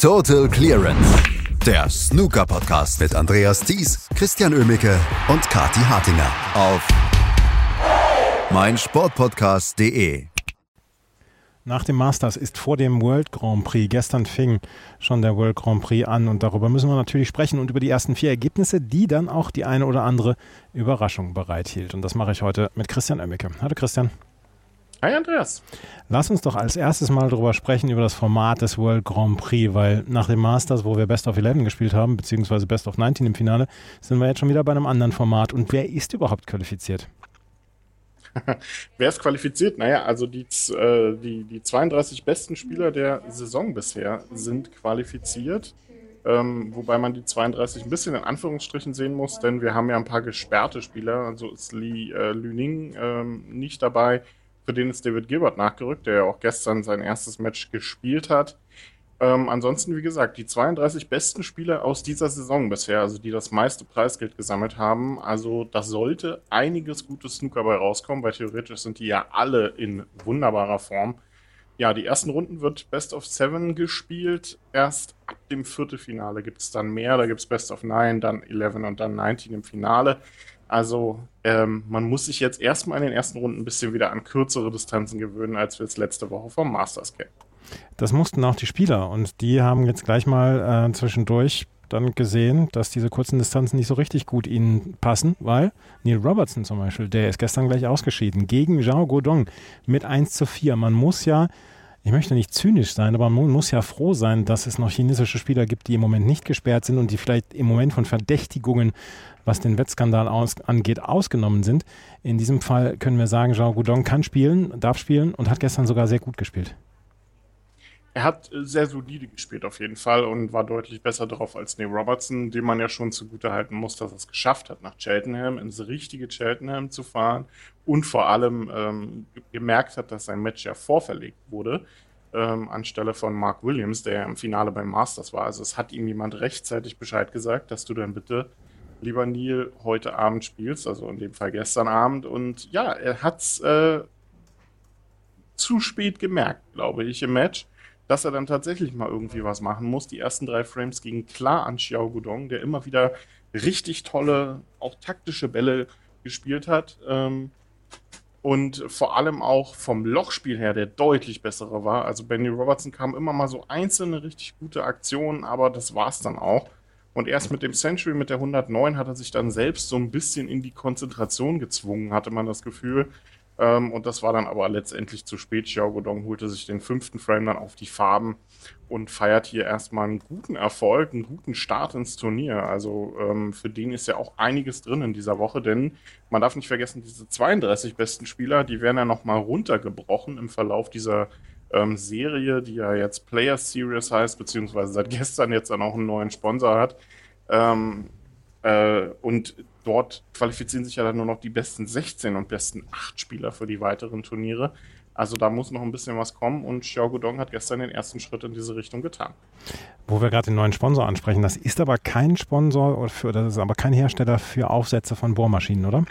Total Clearance. Der Snooker-Podcast mit Andreas Thies, Christian Ömicke und Kati Hartinger auf meinsportpodcast.de. Nach dem Masters ist vor dem World Grand Prix, gestern fing schon der World Grand Prix an und darüber müssen wir natürlich sprechen und über die ersten vier Ergebnisse, die dann auch die eine oder andere Überraschung bereithielt. Und das mache ich heute mit Christian Oemmeke. Hallo Christian. Hi Andreas. Lass uns doch als erstes mal darüber sprechen, über das Format des World Grand Prix, weil nach dem Masters, wo wir Best of 11 gespielt haben, beziehungsweise Best of 19 im Finale, sind wir jetzt schon wieder bei einem anderen Format. Und wer ist überhaupt qualifiziert? wer ist qualifiziert? Naja, also die, äh, die, die 32 besten Spieler der Saison bisher sind qualifiziert. Ähm, wobei man die 32 ein bisschen in Anführungsstrichen sehen muss, denn wir haben ja ein paar gesperrte Spieler. Also ist Li äh, Lüning ähm, nicht dabei. Für den ist David Gilbert nachgerückt, der ja auch gestern sein erstes Match gespielt hat. Ähm, ansonsten, wie gesagt, die 32 besten Spieler aus dieser Saison bisher, also die das meiste Preisgeld gesammelt haben. Also das sollte einiges gutes Snooker bei rauskommen, weil theoretisch sind die ja alle in wunderbarer Form. Ja, die ersten Runden wird Best of Seven gespielt. Erst ab dem Viertelfinale gibt es dann mehr. Da gibt es Best of Nine, dann 11 und dann 19 im Finale. Also ähm, man muss sich jetzt erstmal in den ersten Runden ein bisschen wieder an kürzere Distanzen gewöhnen, als wir es letzte Woche vom Masters kennen. Das mussten auch die Spieler und die haben jetzt gleich mal äh, zwischendurch dann gesehen, dass diese kurzen Distanzen nicht so richtig gut ihnen passen, weil Neil Robertson zum Beispiel, der ist gestern gleich ausgeschieden gegen Zhao Godong mit 1 zu 4. Man muss ja ich möchte nicht zynisch sein, aber man muss ja froh sein, dass es noch chinesische Spieler gibt, die im Moment nicht gesperrt sind und die vielleicht im Moment von Verdächtigungen, was den Wettskandal aus, angeht, ausgenommen sind. In diesem Fall können wir sagen, Zhao Gudong kann spielen, darf spielen und hat gestern sogar sehr gut gespielt. Er hat äh, sehr solide gespielt auf jeden Fall und war deutlich besser drauf als Neil Robertson, dem man ja schon zugutehalten muss, dass er es geschafft hat, nach Cheltenham ins richtige Cheltenham zu fahren und vor allem ähm, gemerkt hat, dass sein Match ja vorverlegt wurde ähm, anstelle von Mark Williams, der ja im Finale beim Masters war. Also es hat ihm jemand rechtzeitig Bescheid gesagt, dass du dann bitte lieber Neil heute Abend spielst, also in dem Fall gestern Abend. Und ja, er hat es äh, zu spät gemerkt, glaube ich, im Match dass er dann tatsächlich mal irgendwie was machen muss. Die ersten drei Frames gingen klar an Xiao Gudong, der immer wieder richtig tolle, auch taktische Bälle gespielt hat. Ähm, und vor allem auch vom Lochspiel her der deutlich bessere war. Also Benny Robertson kam immer mal so einzelne richtig gute Aktionen, aber das war es dann auch. Und erst mit dem Century, mit der 109, hat er sich dann selbst so ein bisschen in die Konzentration gezwungen, hatte man das Gefühl. Ähm, und das war dann aber letztendlich zu spät. Xiao Godong holte sich den fünften Frame dann auf die Farben und feiert hier erstmal einen guten Erfolg, einen guten Start ins Turnier. Also ähm, für den ist ja auch einiges drin in dieser Woche, denn man darf nicht vergessen, diese 32 besten Spieler, die werden ja nochmal runtergebrochen im Verlauf dieser ähm, Serie, die ja jetzt Players Series heißt, beziehungsweise seit gestern jetzt dann auch einen neuen Sponsor hat. Ähm, äh, und dort qualifizieren sich ja dann nur noch die besten 16 und besten 8 Spieler für die weiteren Turniere. Also da muss noch ein bisschen was kommen und Xiao Gudong hat gestern den ersten Schritt in diese Richtung getan. Wo wir gerade den neuen Sponsor ansprechen, das ist aber kein Sponsor, für, das ist aber kein Hersteller für Aufsätze von Bohrmaschinen, oder?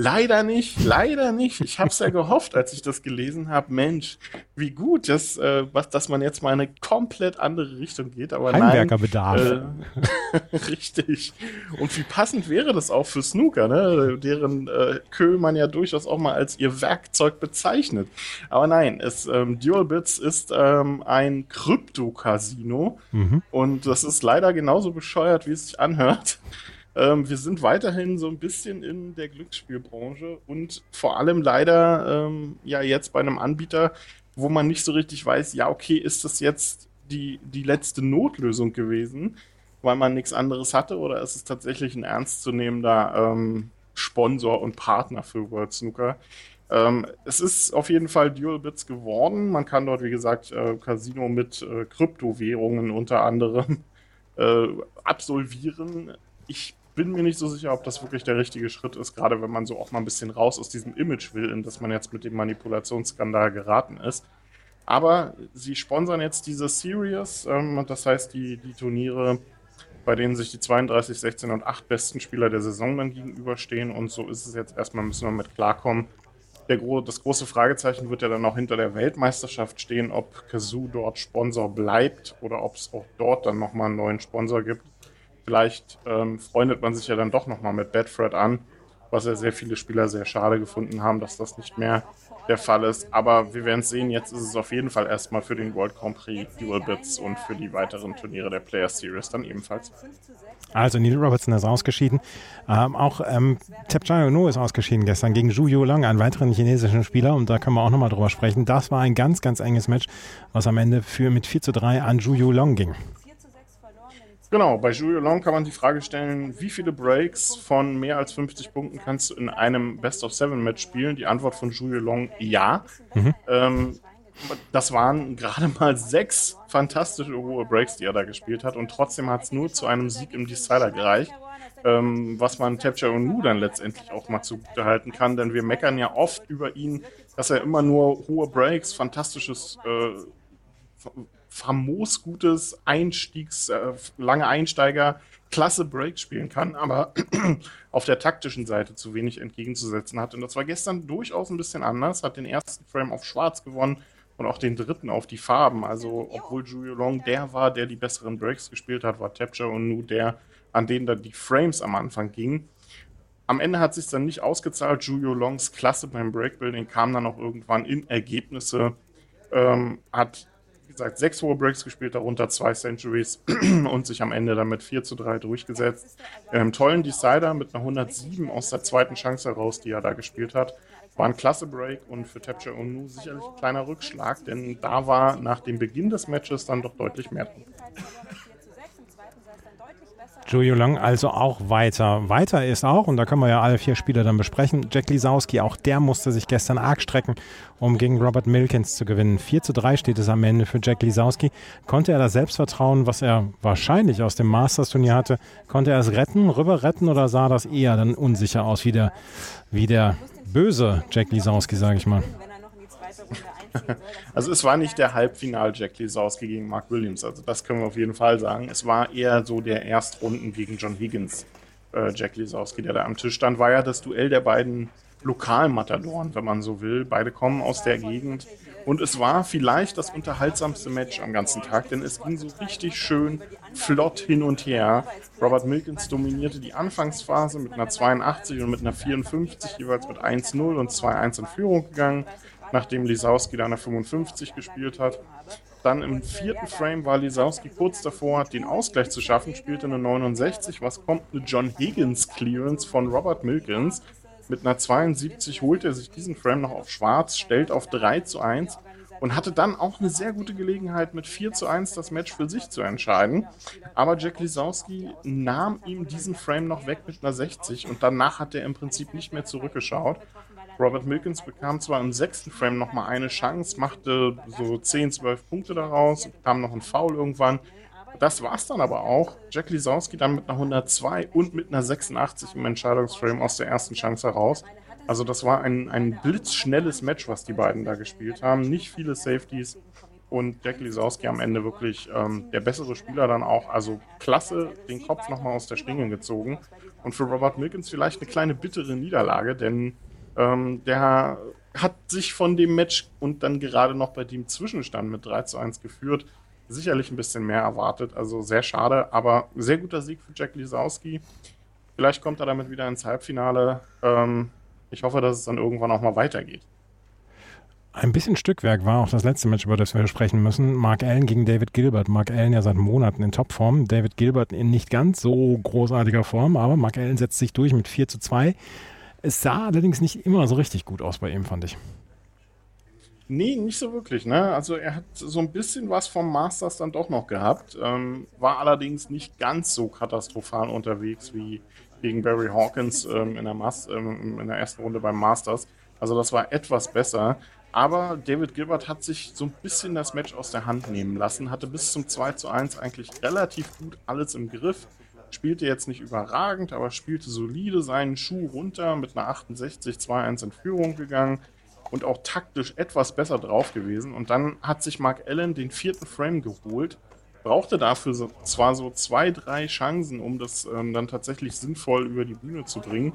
Leider nicht, leider nicht. Ich habe es ja gehofft, als ich das gelesen habe. Mensch, wie gut, dass, äh, was, dass man jetzt mal in eine komplett andere Richtung geht. Aber Heimwerkerbedarf. Äh, richtig. Und wie passend wäre das auch für Snooker, ne? deren äh, Kö man ja durchaus auch mal als ihr Werkzeug bezeichnet. Aber nein, es, ähm, Dual Bits ist ähm, ein Krypto-Casino. Mhm. Und das ist leider genauso bescheuert, wie es sich anhört. Ähm, wir sind weiterhin so ein bisschen in der Glücksspielbranche und vor allem leider ähm, ja jetzt bei einem Anbieter, wo man nicht so richtig weiß, ja, okay, ist das jetzt die, die letzte Notlösung gewesen, weil man nichts anderes hatte oder ist es tatsächlich ein ernstzunehmender ähm, Sponsor und Partner für World Snooker? Ähm, es ist auf jeden Fall Dual Bits geworden. Man kann dort, wie gesagt, äh, Casino mit äh, Kryptowährungen unter anderem äh, absolvieren. Ich bin mir nicht so sicher, ob das wirklich der richtige Schritt ist, gerade wenn man so auch mal ein bisschen raus aus diesem Image will, in das man jetzt mit dem Manipulationsskandal geraten ist. Aber sie sponsern jetzt diese Series, ähm, das heißt die, die Turniere, bei denen sich die 32, 16 und 8 besten Spieler der Saison dann gegenüberstehen. Und so ist es jetzt erstmal, müssen wir mit klarkommen. der, das große Fragezeichen wird ja dann auch hinter der Weltmeisterschaft stehen, ob Kazoo dort Sponsor bleibt oder ob es auch dort dann nochmal einen neuen Sponsor gibt. Vielleicht ähm, freundet man sich ja dann doch nochmal mit Bedford an, was ja sehr viele Spieler sehr schade gefunden haben, dass das nicht mehr der Fall ist. Aber wir werden es sehen, jetzt ist es auf jeden Fall erstmal für den World Grand Prix Dual Bits und für die weiteren Turniere der Players Series dann ebenfalls. Also Neil Robertson ist ausgeschieden. Ähm, auch ähm, Tepchai No ist ausgeschieden gestern gegen Zhu Yulang, einen weiteren chinesischen Spieler. Und da können wir auch nochmal drüber sprechen. Das war ein ganz, ganz enges Match, was am Ende für mit 4 zu 3 an Zhu Yulang ging. Genau, bei Zhu Yulang kann man die Frage stellen, wie viele Breaks von mehr als 50 Punkten kannst du in einem Best-of-Seven-Match spielen? Die Antwort von Zhu Yulang, ja. Mhm. Ähm, das waren gerade mal sechs fantastische hohe Breaks, die er da gespielt hat. Und trotzdem hat es nur zu einem Sieg im Decider gereicht. Ähm, was man Tapcher und Nu dann letztendlich auch mal zugute halten kann, denn wir meckern ja oft über ihn, dass er immer nur hohe Breaks, fantastisches, äh, famos gutes Einstiegs, äh, lange Einsteiger, klasse Breaks spielen kann, aber auf der taktischen Seite zu wenig entgegenzusetzen hat. Und das war gestern durchaus ein bisschen anders, hat den ersten Frame auf schwarz gewonnen, und auch den dritten auf die Farben. Also, obwohl Julio Long der war, der die besseren Breaks gespielt hat, war Tapture und Nu der, an denen dann die Frames am Anfang gingen. Am Ende hat sich dann nicht ausgezahlt. Julio Longs Klasse beim Breakbuilding kam dann auch irgendwann in Ergebnisse. Ähm, hat, gesagt, sechs hohe Breaks gespielt, darunter zwei Centuries und sich am Ende dann mit 4 zu 3 durchgesetzt. Ähm, tollen Decider mit einer 107 aus der zweiten Chance heraus, die er da gespielt hat. War ein klasse Break und für Tapcher Onu sicherlich ein kleiner Rückschlag, denn da war nach dem Beginn des Matches dann doch deutlich mehr drin. Julio Long also auch weiter. Weiter ist auch, und da können wir ja alle vier Spiele dann besprechen, Jack Lisowski, auch der musste sich gestern arg strecken, um gegen Robert Milkins zu gewinnen. 4 zu 3 steht es am Ende für Jack Lisowski. Konnte er das Selbstvertrauen, was er wahrscheinlich aus dem Masters-Turnier hatte, konnte er es retten, rüber retten oder sah das eher dann unsicher aus, wie der, wie der böse Jack Lisowski, sage ich mal. Also es war nicht der Halbfinal Jack Lisowski gegen Mark Williams, also das können wir auf jeden Fall sagen. Es war eher so der Erstrunden gegen John Higgins, äh, Jack Lisowski, der da am Tisch stand. War ja das Duell der beiden Lokalmatadoren, wenn man so will. Beide kommen aus der Gegend. Und es war vielleicht das unterhaltsamste Match am ganzen Tag, denn es ging so richtig schön flott hin und her. Robert Milkins dominierte die Anfangsphase mit einer 82 und mit einer 54, jeweils mit 1-0 und 2-1 in Führung gegangen, nachdem Lisowski da eine 55 gespielt hat. Dann im vierten Frame war Lisowski kurz davor, den Ausgleich zu schaffen, spielte eine 69. Was kommt? Eine John Higgins Clearance von Robert Milkins. Mit einer 72 holt er sich diesen Frame noch auf schwarz, stellt auf 3 zu 1 und hatte dann auch eine sehr gute Gelegenheit, mit 4 zu 1 das Match für sich zu entscheiden. Aber Jack Lisowski nahm ihm diesen Frame noch weg mit einer 60 und danach hat er im Prinzip nicht mehr zurückgeschaut. Robert Milkins bekam zwar im sechsten Frame nochmal eine Chance, machte so 10, 12 Punkte daraus, bekam noch einen Foul irgendwann, das war's dann aber auch. Jack Lisowski dann mit einer 102 und mit einer 86 im Entscheidungsframe aus der ersten Chance heraus. Also das war ein, ein blitzschnelles Match, was die beiden da gespielt haben. Nicht viele Safeties und Jack Lisowski am Ende wirklich ähm, der bessere Spieler dann auch. Also klasse den Kopf nochmal aus der Schlinge gezogen. Und für Robert Milkins vielleicht eine kleine bittere Niederlage, denn ähm, der hat sich von dem Match und dann gerade noch bei dem Zwischenstand mit 3 zu 1 geführt sicherlich ein bisschen mehr erwartet. Also sehr schade, aber sehr guter Sieg für Jack Lisowski. Vielleicht kommt er damit wieder ins Halbfinale. Ähm, ich hoffe, dass es dann irgendwann auch mal weitergeht. Ein bisschen Stückwerk war auch das letzte Match, über das wir sprechen müssen. Mark Allen gegen David Gilbert. Mark Allen ja seit Monaten in Topform. David Gilbert in nicht ganz so großartiger Form, aber Mark Allen setzt sich durch mit 4 zu 2. Es sah allerdings nicht immer so richtig gut aus bei ihm, fand ich. Nee, nicht so wirklich. Ne? Also er hat so ein bisschen was vom Masters dann doch noch gehabt, ähm, war allerdings nicht ganz so katastrophal unterwegs wie gegen Barry Hawkins ähm, in, der ähm, in der ersten Runde beim Masters. Also das war etwas besser. Aber David Gilbert hat sich so ein bisschen das Match aus der Hand nehmen lassen, hatte bis zum 2 zu 1 eigentlich relativ gut alles im Griff. Spielte jetzt nicht überragend, aber spielte solide seinen Schuh runter mit einer 68, 2-1 in Führung gegangen und auch taktisch etwas besser drauf gewesen. Und dann hat sich Mark Allen den vierten Frame geholt, brauchte dafür so, zwar so zwei, drei Chancen, um das ähm, dann tatsächlich sinnvoll über die Bühne zu bringen.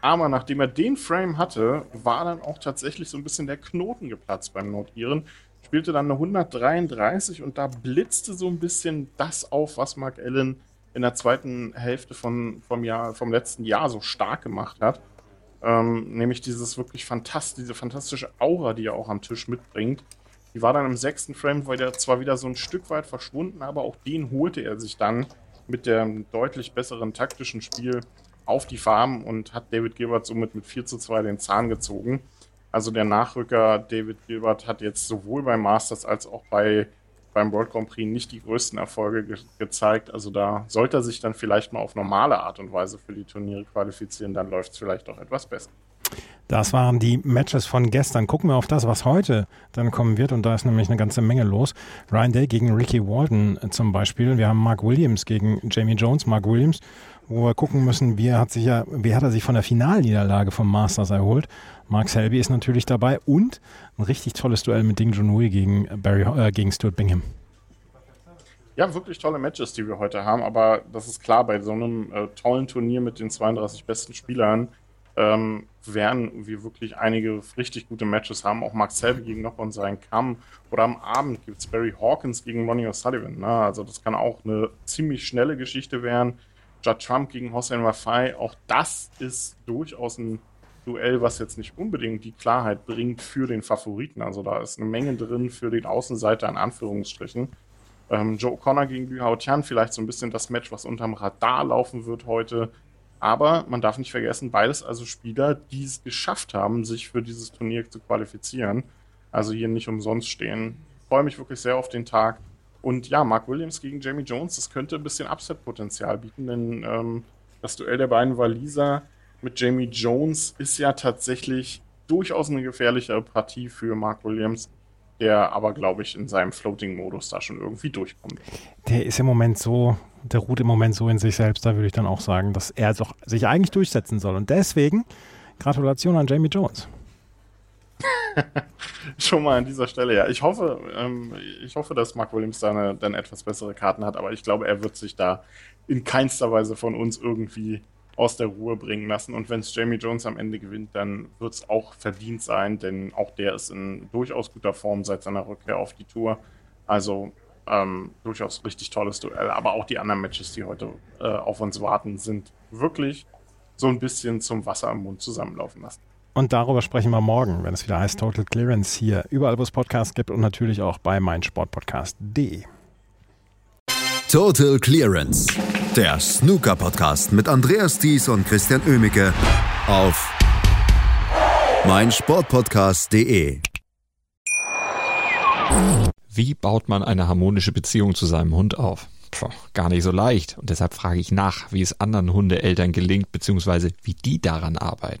Aber nachdem er den Frame hatte, war dann auch tatsächlich so ein bisschen der Knoten geplatzt beim Notieren. Spielte dann eine 133 und da blitzte so ein bisschen das auf, was Mark Allen in der zweiten Hälfte von, vom, Jahr, vom letzten Jahr so stark gemacht hat. Ähm, nämlich dieses wirklich fantastisch, diese fantastische Aura, die er auch am Tisch mitbringt. Die war dann im sechsten Frame war der zwar wieder so ein Stück weit verschwunden, aber auch den holte er sich dann mit dem deutlich besseren taktischen Spiel auf die Farm und hat David Gilbert somit mit 4 zu 2 den Zahn gezogen. Also der Nachrücker David Gilbert hat jetzt sowohl beim Masters als auch bei beim World Grand Prix nicht die größten Erfolge ge gezeigt. Also da sollte er sich dann vielleicht mal auf normale Art und Weise für die Turniere qualifizieren, dann läuft es vielleicht auch etwas besser. Das waren die Matches von gestern. Gucken wir auf das, was heute dann kommen wird. Und da ist nämlich eine ganze Menge los. Ryan Day gegen Ricky Walden zum Beispiel. Wir haben Mark Williams gegen Jamie Jones. Mark Williams, wo wir gucken müssen, wie hat, sich ja, wie hat er sich von der Finalniederlage vom Masters erholt. Mark Selby ist natürlich dabei und ein richtig tolles Duell mit Ding Junhui gegen, Barry, äh, gegen Stuart Bingham. Ja, wirklich tolle Matches, die wir heute haben, aber das ist klar, bei so einem äh, tollen Turnier mit den 32 besten Spielern ähm, werden wir wirklich einige richtig gute Matches haben. Auch Mark Selby gegen noch und seinen Kamm. Oder am Abend gibt es Barry Hawkins gegen Ronnie O'Sullivan. Ne? Also das kann auch eine ziemlich schnelle Geschichte werden. Judd Trump gegen Hossein Wafai. Auch das ist durchaus ein Duell, was jetzt nicht unbedingt die Klarheit bringt für den Favoriten. Also da ist eine Menge drin für den Außenseiter in Anführungsstrichen. Ähm, Joe O'Connor gegen Liu Hao Tian, vielleicht so ein bisschen das Match, was unterm Radar laufen wird heute. Aber man darf nicht vergessen, beides also Spieler, die es geschafft haben, sich für dieses Turnier zu qualifizieren. Also hier nicht umsonst stehen. Ich freue mich wirklich sehr auf den Tag. Und ja, Mark Williams gegen Jamie Jones, das könnte ein bisschen Upset-Potenzial bieten, denn ähm, das Duell der beiden Waliser mit Jamie Jones ist ja tatsächlich durchaus eine gefährliche Partie für Mark Williams, der aber, glaube ich, in seinem Floating-Modus da schon irgendwie durchkommt. Der ist im Moment so, der ruht im Moment so in sich selbst, da würde ich dann auch sagen, dass er doch sich eigentlich durchsetzen soll. Und deswegen Gratulation an Jamie Jones. Schon mal an dieser Stelle, ja. Ich hoffe, ähm, ich hoffe, dass Mark Williams da eine, dann etwas bessere Karten hat, aber ich glaube, er wird sich da in keinster Weise von uns irgendwie aus der Ruhe bringen lassen. Und wenn es Jamie Jones am Ende gewinnt, dann wird es auch verdient sein, denn auch der ist in durchaus guter Form seit seiner Rückkehr auf die Tour. Also ähm, durchaus richtig tolles Duell. Aber auch die anderen Matches, die heute äh, auf uns warten, sind wirklich so ein bisschen zum Wasser im Mund zusammenlaufen lassen. Und darüber sprechen wir morgen, wenn es wieder heißt Total Clearance hier, überall wo es Podcasts gibt und natürlich auch bei meinsportpodcast.de. Total Clearance, der Snooker-Podcast mit Andreas Thies und Christian Oemicke auf meinsportpodcast.de. Wie baut man eine harmonische Beziehung zu seinem Hund auf? Puh, gar nicht so leicht. Und deshalb frage ich nach, wie es anderen Hundeeltern gelingt, beziehungsweise wie die daran arbeiten.